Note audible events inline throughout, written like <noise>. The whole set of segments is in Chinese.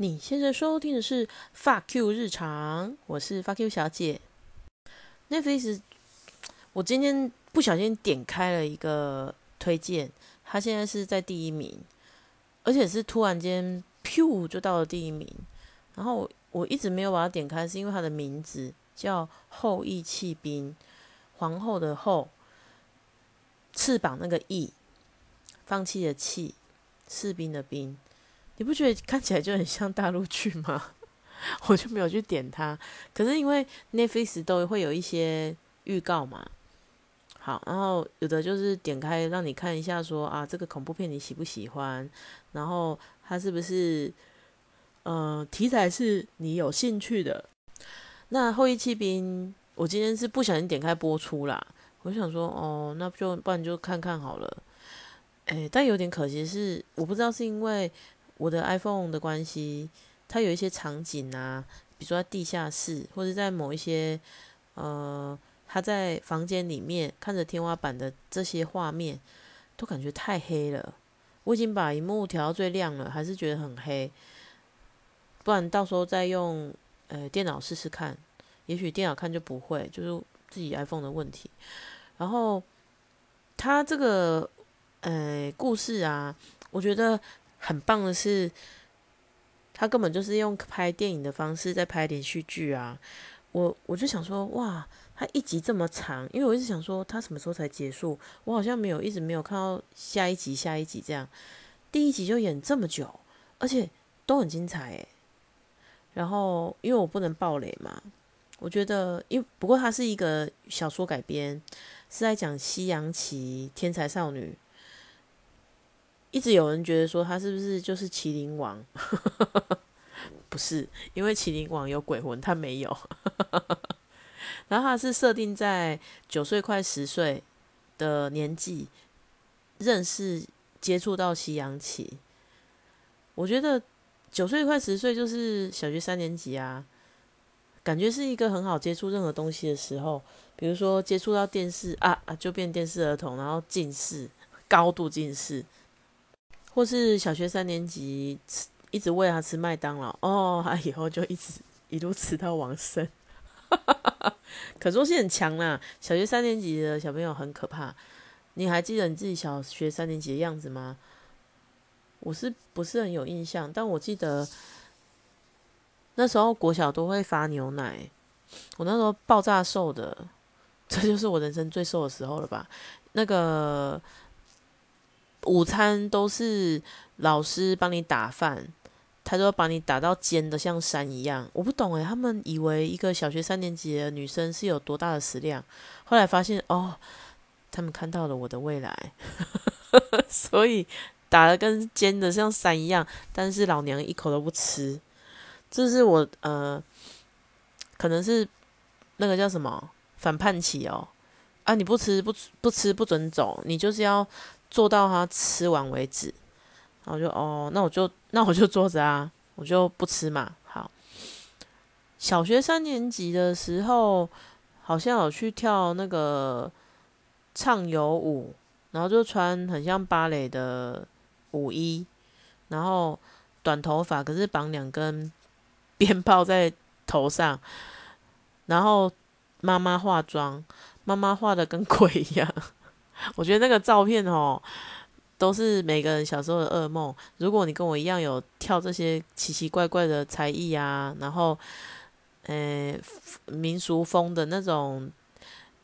你现在收听的是《发 Q 日常》，我是发 Q 小姐。Netflix，我今天不小心点开了一个推荐，它现在是在第一名，而且是突然间噗就到了第一名。然后我一直没有把它点开，是因为它的名字叫《后羿弃兵》，皇后的后，翅膀那个翼，放弃的弃，士兵的兵。你不觉得看起来就很像大陆剧吗？<laughs> 我就没有去点它。可是因为 Netflix 都会有一些预告嘛，好，然后有的就是点开让你看一下，说啊，这个恐怖片你喜不喜欢？然后它是不是呃题材是你有兴趣的？那《后羿弃兵》，我今天是不小心点开播出啦，我想说哦，那就不然就看看好了。哎，但有点可惜是，我不知道是因为。我的 iPhone 的关系，它有一些场景啊，比如说在地下室，或者在某一些呃，他在房间里面看着天花板的这些画面，都感觉太黑了。我已经把荧幕调到最亮了，还是觉得很黑。不然到时候再用呃电脑试试看，也许电脑看就不会，就是自己 iPhone 的问题。然后他这个呃故事啊，我觉得。很棒的是，他根本就是用拍电影的方式在拍连续剧啊！我我就想说，哇，他一集这么长，因为我一直想说他什么时候才结束，我好像没有一直没有看到下一集下一集这样，第一集就演这么久，而且都很精彩诶。然后因为我不能爆雷嘛，我觉得，因不过它是一个小说改编，是在讲西洋棋天才少女。一直有人觉得说他是不是就是麒麟王？<laughs> 不是，因为麒麟王有鬼魂，他没有。<laughs> 然后他是设定在九岁快十岁的年纪认识接触到西洋棋。我觉得九岁快十岁就是小学三年级啊，感觉是一个很好接触任何东西的时候。比如说接触到电视啊啊，就变电视儿童，然后近视，高度近视。或是小学三年级吃一直喂他吃麦当劳哦，他以后就一直一路吃到往生，<laughs> 可说是很强啦。小学三年级的小朋友很可怕。你还记得你自己小学三年级的样子吗？我是不是很有印象？但我记得那时候国小都会发牛奶，我那时候爆炸瘦的，这就是我人生最瘦的时候了吧？那个。午餐都是老师帮你打饭，他就把你打到尖的像山一样。我不懂诶，他们以为一个小学三年级的女生是有多大的食量，后来发现哦，他们看到了我的未来，<laughs> 所以打的跟尖的像山一样。但是老娘一口都不吃，这是我呃，可能是那个叫什么反叛期哦啊！你不吃不不吃不准走，你就是要。做到他吃完为止，然后就哦，那我就那我就坐着啊，我就不吃嘛。好，小学三年级的时候，好像有去跳那个畅游舞，然后就穿很像芭蕾的舞衣，然后短头发，可是绑两根鞭炮在头上，然后妈妈化妆，妈妈画的跟鬼一样。我觉得那个照片哦，都是每个人小时候的噩梦。如果你跟我一样有跳这些奇奇怪怪的才艺啊，然后，呃，民俗风的那种，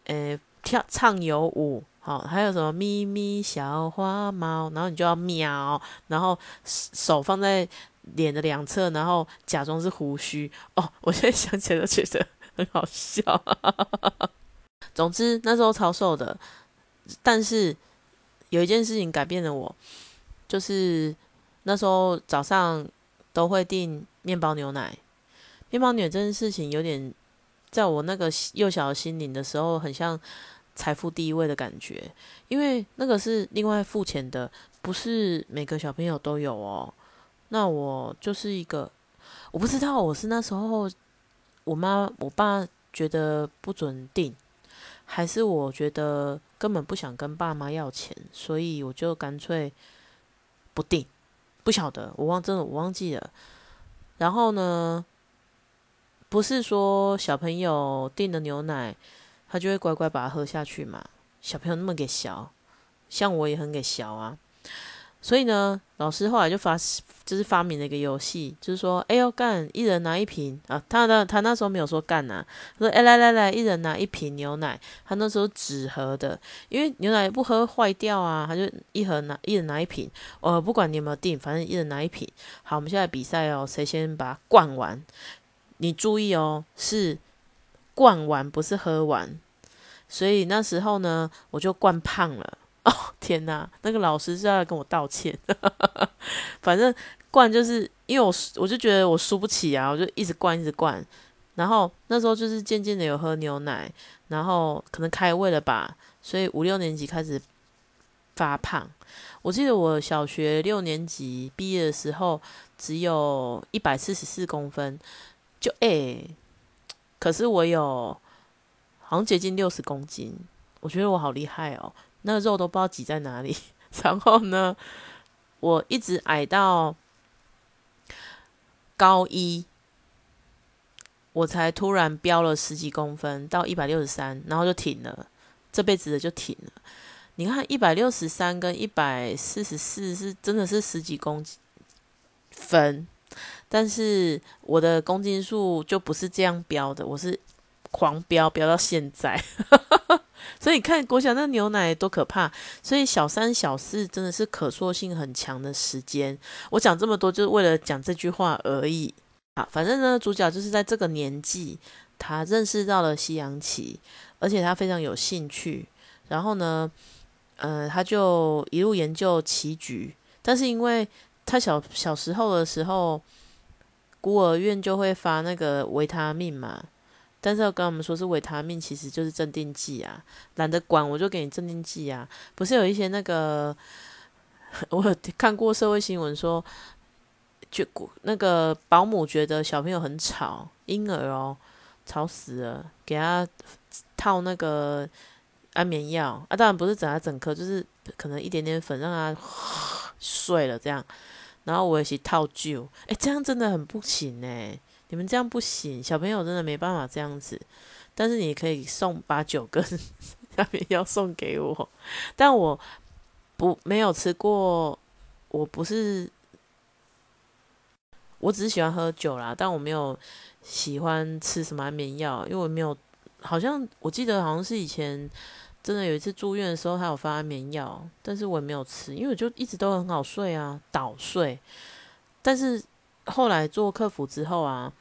呃，跳唱游舞，好，还有什么咪咪小花猫，然后你就要喵，然后手放在脸的两侧，然后假装是胡须。哦，我现在想起来都觉得很好笑。<laughs> 总之那时候超瘦的。但是有一件事情改变了我，就是那时候早上都会订面包牛奶。面包牛奶这件事情有点在我那个幼小的心灵的时候，很像财富第一位的感觉，因为那个是另外付钱的，不是每个小朋友都有哦。那我就是一个，我不知道我是那时候我妈我爸觉得不准订。还是我觉得根本不想跟爸妈要钱，所以我就干脆不订，不晓得，我忘真的我忘记了。然后呢，不是说小朋友订了牛奶，他就会乖乖把它喝下去嘛？小朋友那么给小，像我也很给小啊。所以呢，老师后来就发，就是发明了一个游戏，就是说，哎呦干，一人拿一瓶啊。他的他那时候没有说干呐，说哎来来来，一人拿一瓶牛奶。他那时候纸盒的，因为牛奶不喝坏掉啊，他就一盒拿，一人拿一瓶。呃，不管你有没有订，反正一人拿一瓶。好，我们现在比赛哦，谁先把它灌完？你注意哦，是灌完，不是喝完。所以那时候呢，我就灌胖了。哦天哪，那个老师是要跟我道歉。<laughs> 反正灌就是因为我我就觉得我输不起啊，我就一直灌一直灌。然后那时候就是渐渐的有喝牛奶，然后可能开胃了吧，所以五六年级开始发胖。我记得我小学六年级毕业的时候只有一百四十四公分，就诶，可是我有好像接近六十公斤，我觉得我好厉害哦。那个肉都不知道挤在哪里，<laughs> 然后呢，我一直矮到高一，我才突然飙了十几公分到一百六十三，然后就停了，这辈子的就停了。你看一百六十三跟一百四十四是真的是十几公分，但是我的公斤数就不是这样飙的，我是狂飙飙到现在。<laughs> 所以你看国小那牛奶多可怕，所以小三小四真的是可塑性很强的时间。我讲这么多就是为了讲这句话而已。好，反正呢，主角就是在这个年纪，他认识到了西洋棋，而且他非常有兴趣。然后呢，呃，他就一路研究棋局。但是因为他小小时候的时候，孤儿院就会发那个维他命嘛。但是要跟我们说是维他命，其实就是镇定剂啊。懒得管，我就给你镇定剂啊。不是有一些那个，<laughs> 我有看过社会新闻说，就那个保姆觉得小朋友很吵，婴儿哦，吵死了，给他套那个安眠药啊。当然不是整他整颗，就是可能一点点粉让他睡了这样。然后我也是套旧，哎，这样真的很不行哎。你们这样不行，小朋友真的没办法这样子。但是你可以送把九根下面要送给我，但我不没有吃过。我不是，我只是喜欢喝酒啦，但我没有喜欢吃什么安眠药，因为我没有。好像我记得好像是以前真的有一次住院的时候，他有发安眠药，但是我也没有吃，因为我就一直都很好睡啊，倒睡。但是后来做客服之后啊。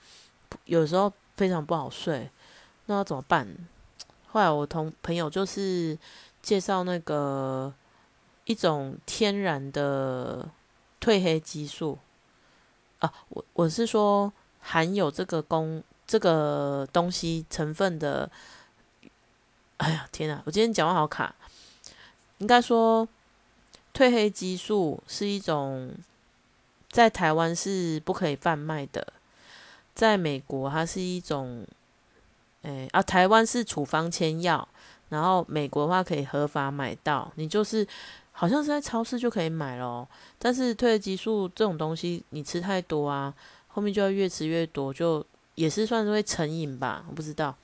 有时候非常不好睡，那要怎么办？后来我同朋友就是介绍那个一种天然的褪黑激素啊，我我是说含有这个功这个东西成分的。哎呀天哪！我今天讲话好卡。应该说褪黑激素是一种在台湾是不可以贩卖的。在美国，它是一种，诶啊，台湾是处方签药，然后美国的话可以合法买到，你就是好像是在超市就可以买咯。但是褪黑激素这种东西，你吃太多啊，后面就要越吃越多，就也是算是会成瘾吧，我不知道。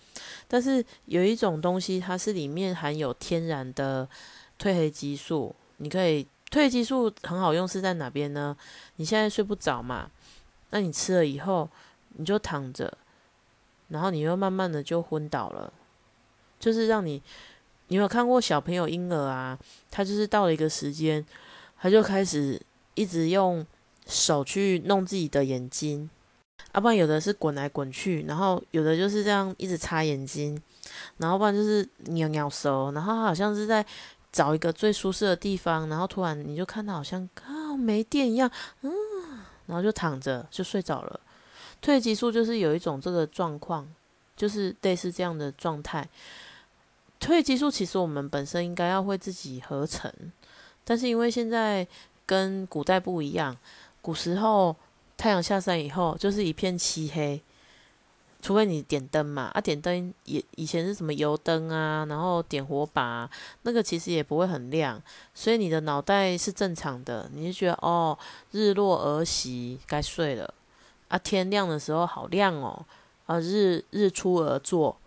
但是有一种东西，它是里面含有天然的褪黑激素，你可以褪黑激素很好用，是在哪边呢？你现在睡不着嘛，那你吃了以后。你就躺着，然后你又慢慢的就昏倒了，就是让你，你有看过小朋友婴儿啊？他就是到了一个时间，他就开始一直用手去弄自己的眼睛，要不然有的是滚来滚去，然后有的就是这样一直擦眼睛，然后不然就是扭扭手，然后好像是在找一个最舒适的地方，然后突然你就看到好像啊没电一样，嗯，然后就躺着就睡着了。褪激素就是有一种这个状况，就是类似这样的状态。褪激素其实我们本身应该要会自己合成，但是因为现在跟古代不一样，古时候太阳下山以后就是一片漆黑，除非你点灯嘛，啊点灯也以前是什么油灯啊，然后点火把，那个其实也不会很亮，所以你的脑袋是正常的，你就觉得哦日落而息该睡了。啊，天亮的时候好亮哦，啊，日日出而作，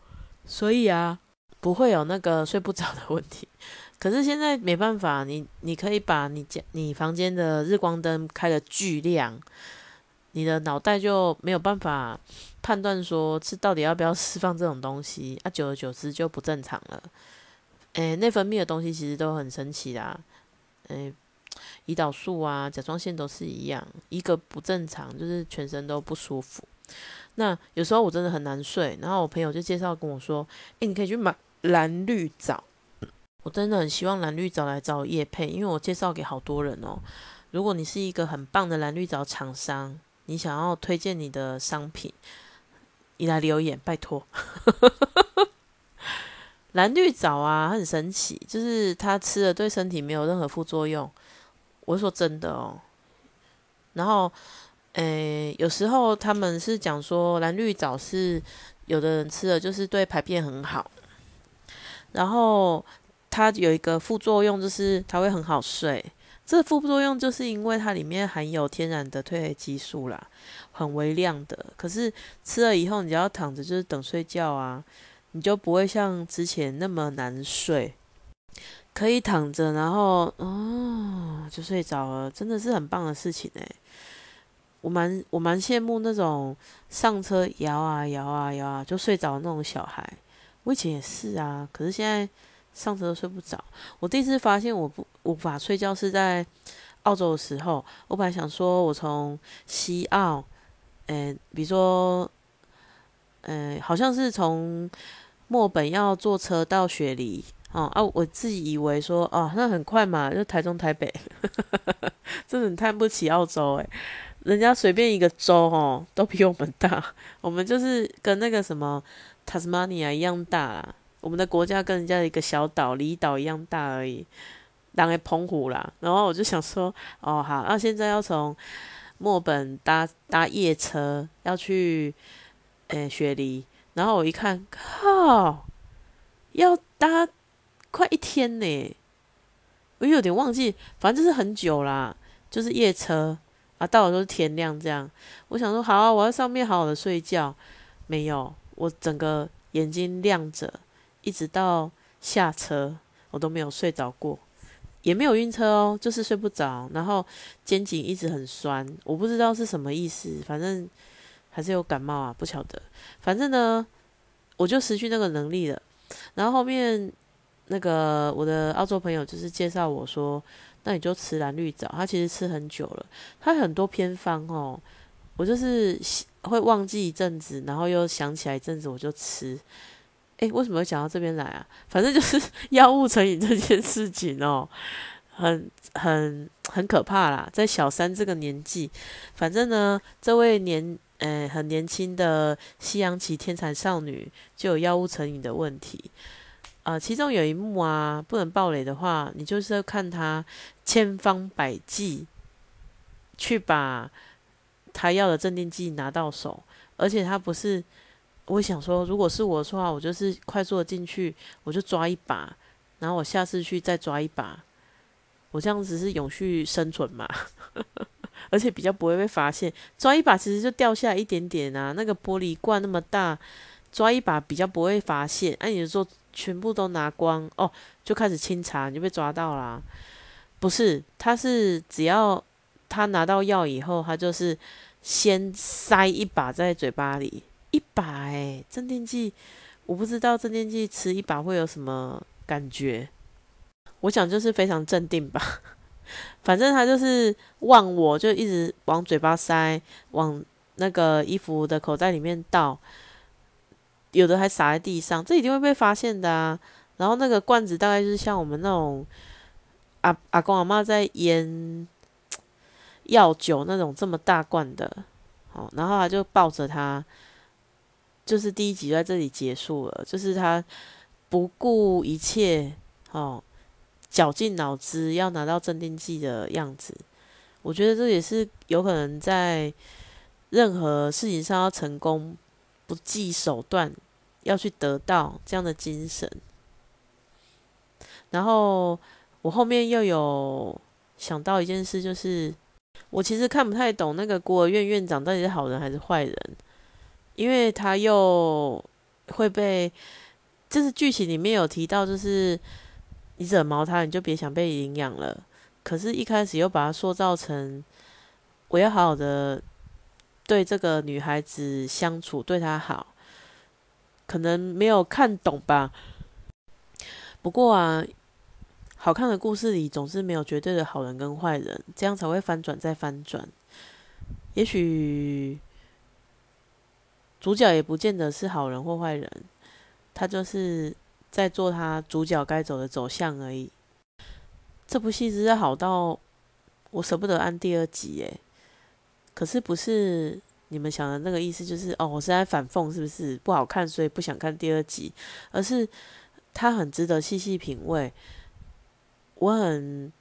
所以啊，不会有那个睡不着的问题。可是现在没办法，你你可以把你家你房间的日光灯开的巨亮，你的脑袋就没有办法判断说是到底要不要释放这种东西，啊，久而久之就不正常了。诶，内分泌的东西其实都很神奇啦，诶，胰岛素啊、甲状腺都是一样，一个不正常就是全身都不舒服。那有时候我真的很难睡，然后我朋友就介绍跟我说，诶，你可以去买蓝绿藻。我真的很希望蓝绿藻来找叶配，因为我介绍给好多人哦。如果你是一个很棒的蓝绿藻厂商，你想要推荐你的商品，你来留言，拜托。<laughs> 蓝绿藻啊，很神奇，就是它吃了对身体没有任何副作用。我说真的哦。然后，诶，有时候他们是讲说蓝绿藻是有的人吃了就是对排便很好，然后。它有一个副作用，就是它会很好睡。这副作用就是因为它里面含有天然的褪黑激素啦，很微量的。可是吃了以后，你只要躺着就是等睡觉啊，你就不会像之前那么难睡。可以躺着，然后哦就睡着了，真的是很棒的事情诶。我蛮我蛮羡慕那种上车摇啊摇啊摇啊就睡着那种小孩。我以前也是啊，可是现在。上车都睡不着。我第一次发现我不无法睡觉是在澳洲的时候。我本来想说，我从西澳，嗯，比如说，嗯，好像是从墨本要坐车到雪梨，哦啊，我自己以为说，哦，那很快嘛，就台中台北，<laughs> 真的看不起澳洲诶，人家随便一个州哦，都比我们大，我们就是跟那个什么塔斯马尼亚一样大啦。我们的国家跟人家一个小岛、离岛一样大而已，当个澎湖啦。然后我就想说，哦好，那现在要从墨本搭搭夜车要去诶雪梨，然后我一看，靠，要搭快一天呢，我有点忘记，反正就是很久啦，就是夜车啊，到了都是天亮这样。我想说，好啊，我在上面好好的睡觉，没有，我整个眼睛亮着。一直到下车，我都没有睡着过，也没有晕车哦，就是睡不着，然后肩颈一直很酸，我不知道是什么意思，反正还是有感冒啊，不晓得。反正呢，我就失去那个能力了。然后后面那个我的澳洲朋友就是介绍我说，那你就吃蓝绿藻，他其实吃很久了，他很多偏方哦，我就是会忘记一阵子，然后又想起来一阵子，我就吃。哎，为什么会讲到这边来啊？反正就是 <laughs> 药物成瘾这件事情哦，很很很可怕啦。在小三这个年纪，反正呢，这位年呃很年轻的西洋棋天才少女就有药物成瘾的问题。呃，其中有一幕啊，不能暴雷的话，你就是要看他千方百计去把他要的镇定剂拿到手，而且他不是。我想说，如果是我的话，我就是快速的进去，我就抓一把，然后我下次去再抓一把，我这样子是永续生存嘛，<laughs> 而且比较不会被发现。抓一把其实就掉下来一点点啊，那个玻璃罐那么大，抓一把比较不会发现。哎，你说全部都拿光哦，就开始清查，你就被抓到啦。不是，他是只要他拿到药以后，他就是先塞一把在嘴巴里。一把哎，镇定剂，我不知道镇定剂吃一把会有什么感觉。我想就是非常镇定吧，<laughs> 反正他就是望我，就一直往嘴巴塞，往那个衣服的口袋里面倒，有的还洒在地上，这一定会被发现的啊。然后那个罐子大概就是像我们那种阿阿公阿妈在腌药酒那种这么大罐的，好，然后他就抱着他。就是第一集在这里结束了，就是他不顾一切，哦，绞尽脑汁要拿到镇定剂的样子。我觉得这也是有可能在任何事情上要成功，不计手段要去得到这样的精神。然后我后面又有想到一件事，就是我其实看不太懂那个孤儿院院长到底是好人还是坏人，因为他又会被，就是剧情里面有提到，就是你惹毛他，你就别想被领养了。可是，一开始又把他塑造成我要好好的对这个女孩子相处，对她好，可能没有看懂吧。不过啊。好看的故事里总是没有绝对的好人跟坏人，这样才会翻转再翻转。也许主角也不见得是好人或坏人，他就是在做他主角该走的走向而已。这部戏真是好到我舍不得按第二集耶！可是不是你们想的那个意思，就是哦，我是在反讽是不是不好看，所以不想看第二集，而是它很值得细细品味。我很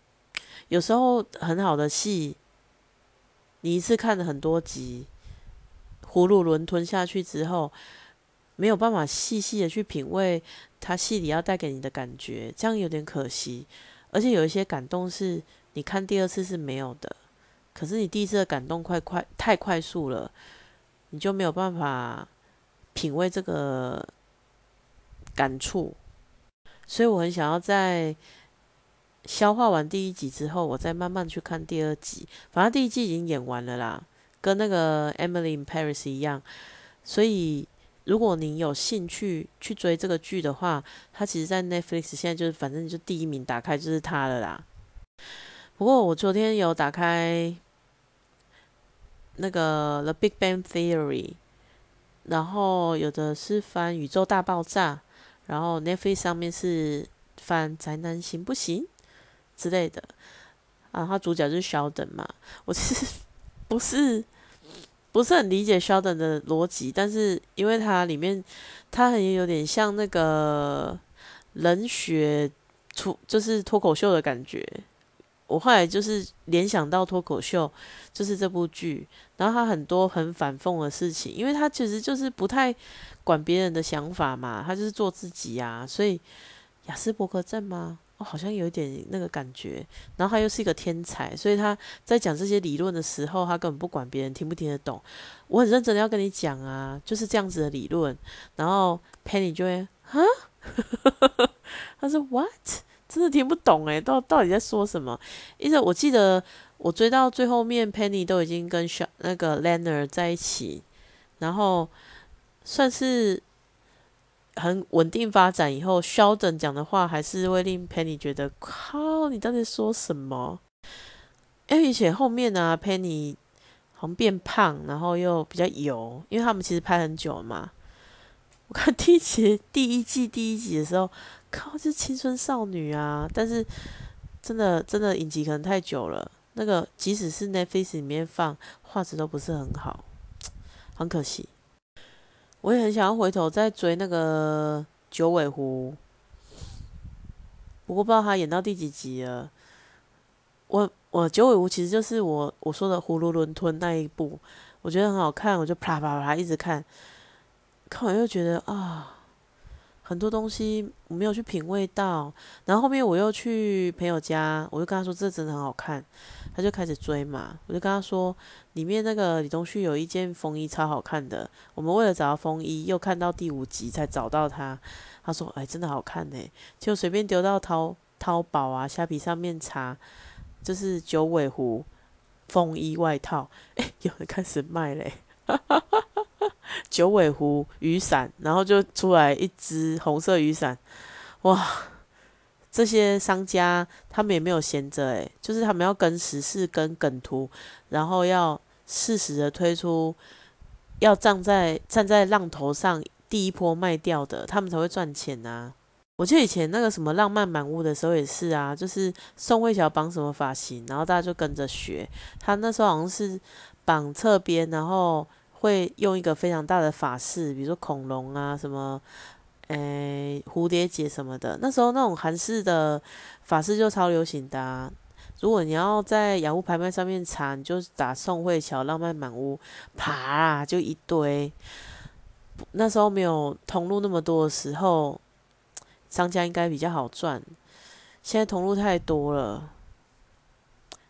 有时候很好的戏，你一次看了很多集，葫芦轮吞下去之后，没有办法细细的去品味它戏里要带给你的感觉，这样有点可惜。而且有一些感动是你看第二次是没有的，可是你第一次的感动快快太快速了，你就没有办法品味这个感触。所以我很想要在。消化完第一集之后，我再慢慢去看第二集。反正第一季已经演完了啦，跟那个《Emily in Paris》一样。所以，如果您有兴趣去追这个剧的话，它其实，在 Netflix 现在就是反正就第一名，打开就是它了啦。不过，我昨天有打开那个《The Big Bang Theory》，然后有的是翻《宇宙大爆炸》，然后 Netflix 上面是翻《宅男行不行》。之类的啊，他主角就是肖等嘛。我其实 <laughs> 不是不是很理解肖等的逻辑，但是因为它里面它很有点像那个冷血出就是脱口秀的感觉。我后来就是联想到脱口秀，就是这部剧，然后他很多很反讽的事情，因为他其实就是不太管别人的想法嘛，他就是做自己呀。所以雅斯伯格症吗？好像有一点那个感觉，然后他又是一个天才，所以他在讲这些理论的时候，他根本不管别人听不听得懂。我很认真的要跟你讲啊，就是这样子的理论。然后 Penny 就会啊，<laughs> 他说 What？真的听不懂诶，到到底在说什么？因为我记得我追到最后面，Penny 都已经跟小那个 l e n n a r 在一起，然后算是。很稳定发展以后，Sheldon 讲的话还是会令 Penny 觉得，靠，你到底说什么？而且后面呢，Penny 好像变胖，然后又比较油，因为他们其实拍很久嘛。<laughs> 我看第一集第一季第一集的时候，靠，是青春少女啊！但是真的真的影集可能太久了，那个即使是 Netflix 里面放，画质都不是很好，很可惜。我也很想要回头再追那个九尾狐，不过不知道他演到第几集了。我我九尾狐其实就是我我说的葫芦伦吞那一部，我觉得很好看，我就啪啪啪一直看，看完又觉得啊。很多东西我没有去品味到，然后后面我又去朋友家，我就跟他说这真的很好看，他就开始追嘛。我就跟他说，里面那个李东旭有一件风衣超好看的，我们为了找到风衣，又看到第五集才找到他。他说，哎，真的好看呢，就随便丢到淘淘宝啊、虾皮上面查，就是九尾狐风衣外套，哎，有人开始卖嘞。<laughs> <laughs> 九尾狐雨伞，然后就出来一只红色雨伞，哇！这些商家他们也没有闲着，诶，就是他们要跟时事、跟梗图，然后要适时的推出，要站在站在浪头上，第一波卖掉的，他们才会赚钱呐。我记得以前那个什么浪漫满屋的时候也是啊，就是宋慧乔绑什么发型，然后大家就跟着学。他那时候好像是绑侧边，然后。会用一个非常大的法式，比如说恐龙啊，什么，诶，蝴蝶结什么的。那时候那种韩式的法式就超流行的。如果你要在雅虎拍卖上面查，你就打宋慧乔浪漫满屋，啪就一堆。那时候没有通路那么多的时候，商家应该比较好赚。现在通路太多了，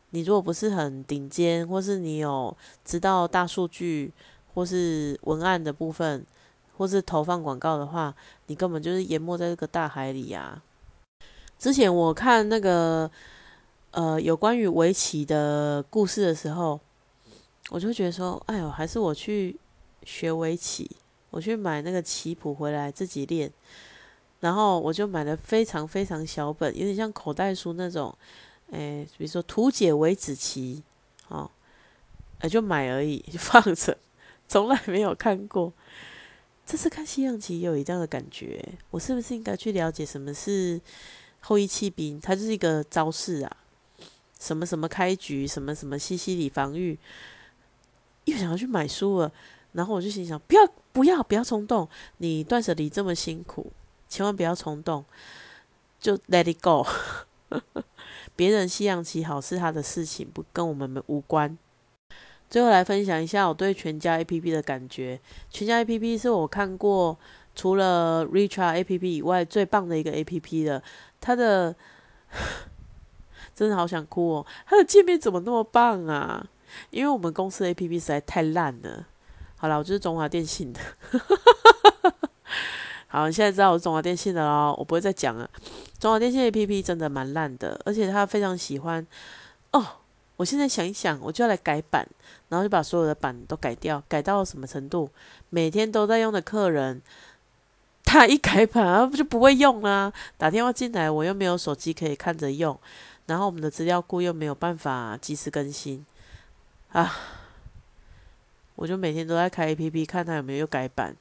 你如果不是很顶尖，或是你有知道大数据，或是文案的部分，或是投放广告的话，你根本就是淹没在这个大海里啊！之前我看那个呃有关于围棋的故事的时候，我就觉得说，哎呦，还是我去学围棋，我去买那个棋谱回来自己练。然后我就买了非常非常小本，有点像口袋书那种，诶，比如说图解围子棋，哦，哎，就买而已，就放着，从来没有看过。这次看西洋棋也有一样的感觉，我是不是应该去了解什么是后羿弃兵？它就是一个招式啊，什么什么开局，什么什么西西里防御，又想要去买书了。然后我就心想，不要不要不要冲动，你断舍离这么辛苦。千万不要冲动，就 let it go。<laughs> 别人西洋棋好是他的事情，不跟我们无关。最后来分享一下我对全家 A P P 的感觉。全家 A P P 是我看过除了 Richard A P P 以外最棒的一个 A P P 了。它的 <laughs> 真的好想哭哦！它的界面怎么那么棒啊？因为我们公司 A P P 实在太烂了。好了，我就是中华电信的。<laughs> 好，你现在知道我是中华电信的喽，我不会再讲了。中华电信 A P P 真的蛮烂的，而且他非常喜欢哦。我现在想一想，我就要来改版，然后就把所有的版都改掉，改到什么程度？每天都在用的客人，他一改版啊，不就不会用啦？打电话进来，我又没有手机可以看着用，然后我们的资料库又没有办法及时更新啊，我就每天都在开 A P P 看他有没有又改版。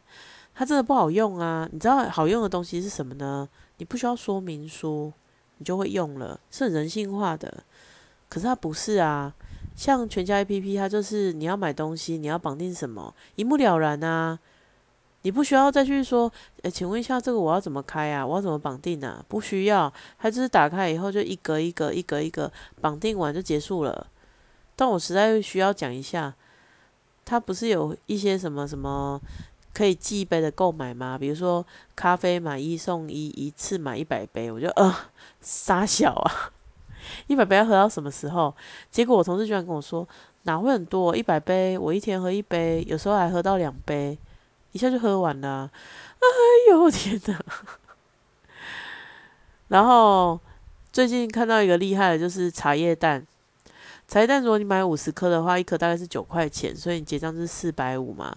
它真的不好用啊！你知道好用的东西是什么呢？你不需要说明书，你就会用了，是很人性化的。可是它不是啊，像全家 A P P，它就是你要买东西，你要绑定什么，一目了然啊！你不需要再去说，诶，请问一下这个我要怎么开啊？我要怎么绑定啊？不需要，它就是打开以后就一格一格、一格一格绑定完就结束了。但我实在需要讲一下，它不是有一些什么什么。可以寄杯的购买吗？比如说咖啡买一送一，一次买一百杯，我就呃 <laughs> 傻小啊，一百杯要喝到什么时候？结果我同事居然跟我说，哪会很多？一百杯，我一天喝一杯，有时候还喝到两杯，一下就喝完了。<laughs> 哎呦天哪！<laughs> 然后最近看到一个厉害的，就是茶叶蛋。茶叶蛋如果你买五十颗的话，一颗大概是九块钱，所以你结账是四百五嘛。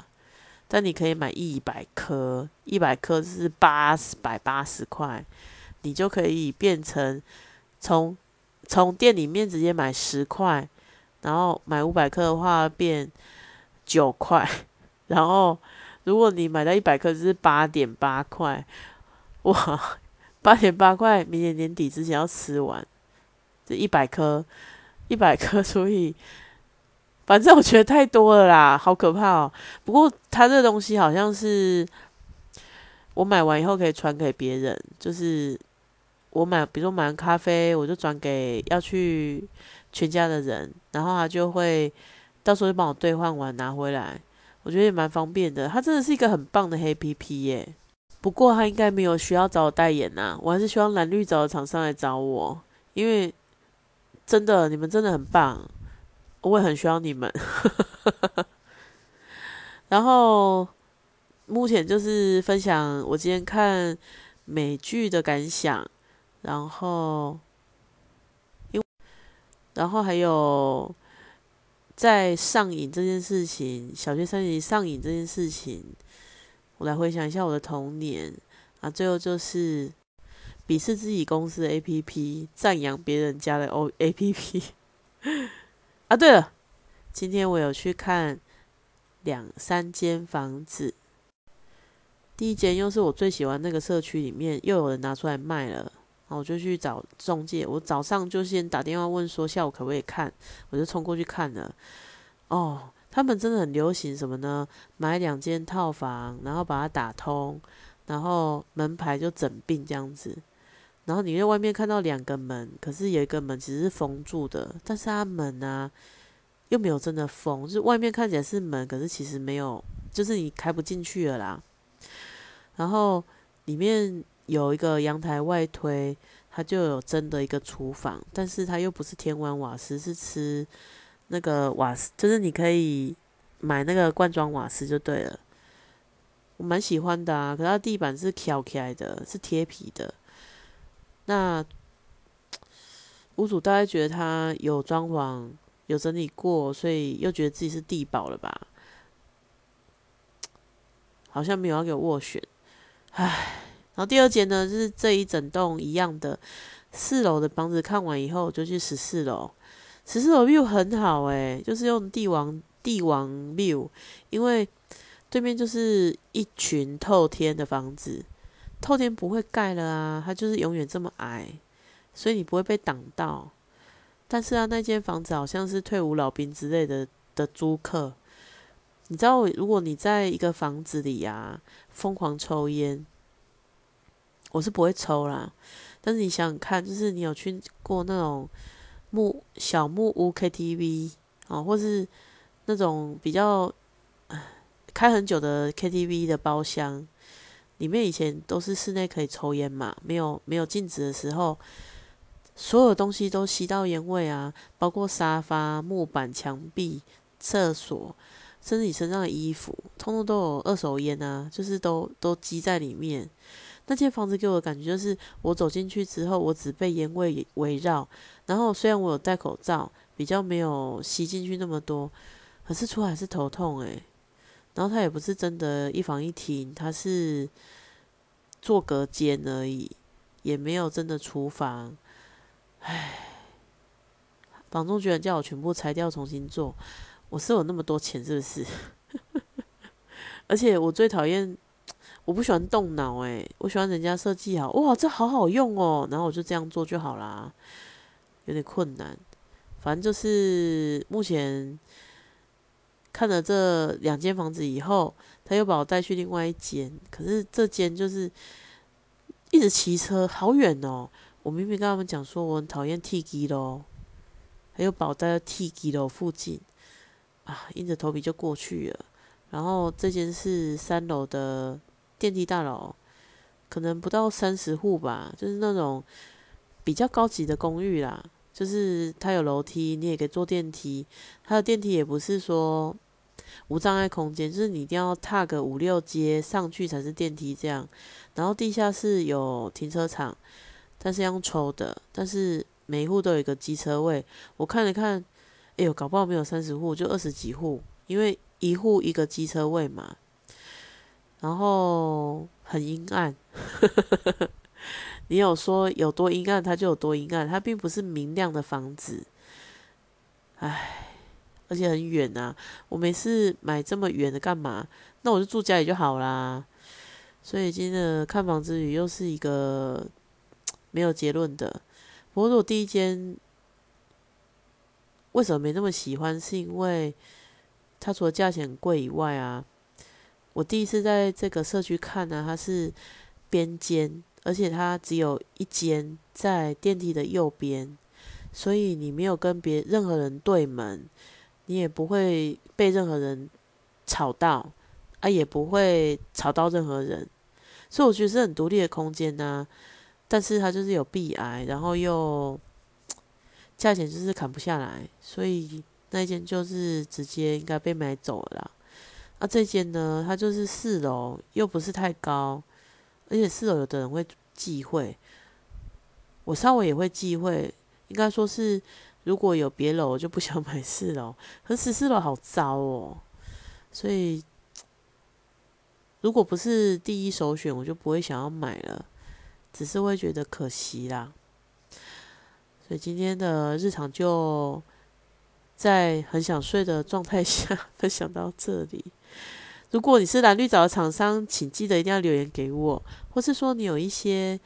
但你可以买一百颗，一百颗是八百八十块，你就可以变成从从店里面直接买十块，然后买五百克的话变九块，然后如果你买到一百克就是八点八块，哇，八点八块，明年年底之前要吃完，这一百颗，一百颗 <laughs> 所以。反正我觉得太多了啦，好可怕哦。不过它这东西好像是我买完以后可以传给别人，就是我买，比如说买完咖啡，我就转给要去全家的人，然后他就会到时候就帮我兑换完拿回来。我觉得也蛮方便的，它真的是一个很棒的黑 P P 耶。不过他应该没有需要找我代言呐，我还是希望蓝绿找的厂商来找我，因为真的你们真的很棒。我也很需要你们，<laughs> 然后目前就是分享我今天看美剧的感想，然后因然后还有在上瘾这件事情，小学三年级上瘾这件事情，我来回想一下我的童年啊，最后就是鄙视自己公司的 A P P，赞扬别人家的 O A P P。<laughs> 啊，对了，今天我有去看两三间房子，第一间又是我最喜欢那个社区里面，又有人拿出来卖了，我就去找中介。我早上就先打电话问说下午可不可以看，我就冲过去看了。哦，他们真的很流行什么呢？买两间套房，然后把它打通，然后门牌就整并这样子。然后你在外面看到两个门，可是有一个门其实是封住的，但是它门呢又没有真的封，就是外面看起来是门，可是其实没有，就是你开不进去了啦。然后里面有一个阳台外推，它就有真的一个厨房，但是它又不是天然瓦斯，是吃那个瓦斯，就是你可以买那个罐装瓦斯就对了。我蛮喜欢的啊，可它地板是挑起来的，是贴皮的。那屋主大概觉得他有装潢、有整理过，所以又觉得自己是地保了吧？<sighs> 好像没有要给我斡旋，<sighs> 唉。然后第二间呢，就是这一整栋一样的四楼的房子，看完以后就去十四楼。十四楼 view 很好诶，就是用帝王帝王 view，因为对面就是一群透天的房子，透天不会盖了啊，它就是永远这么矮，所以你不会被挡到。但是啊，那间房子好像是退伍老兵之类的的租客。你知道，如果你在一个房子里啊，疯狂抽烟。我是不会抽啦，但是你想想看，就是你有去过那种木小木屋 KTV 啊，或是那种比较开很久的 KTV 的包厢，里面以前都是室内可以抽烟嘛，没有没有禁止的时候，所有东西都吸到烟味啊，包括沙发、木板、墙壁、厕所，甚至你身上的衣服，通通都有二手烟啊，就是都都积在里面。那间房子给我的感觉就是，我走进去之后，我只被烟味围绕。然后虽然我有戴口罩，比较没有吸进去那么多，可是出来是头痛诶。然后它也不是真的一房一厅，它是做隔间而已，也没有真的厨房。唉，房东居然叫我全部拆掉重新做，我是有那么多钱是不是？<laughs> 而且我最讨厌。我不喜欢动脑诶，我喜欢人家设计好哇，这好好用哦，然后我就这样做就好啦。有点困难，反正就是目前看了这两间房子以后，他又把我带去另外一间，可是这间就是一直骑车好远哦。我明明跟他们讲说我很讨厌 T 基楼，他又把我带到 T 基楼附近啊，硬着头皮就过去了。然后这间是三楼的。电梯大楼可能不到三十户吧，就是那种比较高级的公寓啦。就是它有楼梯，你也可以坐电梯。它的电梯也不是说无障碍空间，就是你一定要踏个五六阶上去才是电梯这样。然后地下室有停车场，但是要抽的。但是每一户都有一个机车位。我看了看，哎呦，搞不好没有三十户，就二十几户，因为一户一个机车位嘛。然后很阴暗，<laughs> 你有说有多阴暗，它就有多阴暗，它并不是明亮的房子。唉，而且很远呐，我每次买这么远的干嘛？那我就住家里就好啦。所以今天的看房之旅又是一个没有结论的。不过我第一间为什么没那么喜欢？是因为它除了价钱贵以外啊。我第一次在这个社区看呢，它是边间，而且它只有一间在电梯的右边，所以你没有跟别任何人对门，你也不会被任何人吵到，啊，也不会吵到任何人，所以我觉得是很独立的空间呐。但是它就是有壁癌，然后又价钱就是砍不下来，所以那一间就是直接应该被买走了啦。那这间呢？它就是四楼，又不是太高，而且四楼有的人会忌讳，我稍微也会忌讳。应该说是，如果有别楼，我就不想买四楼。可是四楼好糟哦，所以如果不是第一首选，我就不会想要买了，只是会觉得可惜啦。所以今天的日常就在很想睡的状态下 <laughs> 分享到这里。如果你是蓝绿藻的厂商，请记得一定要留言给我，或是说你有一些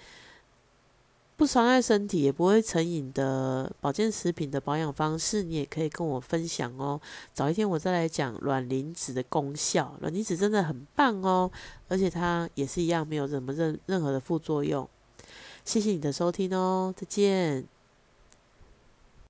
不伤害身体也不会成瘾的保健食品的保养方式，你也可以跟我分享哦。早一天我再来讲卵磷脂的功效，卵磷脂真的很棒哦，而且它也是一样没有什么任任何的副作用。谢谢你的收听哦，再见。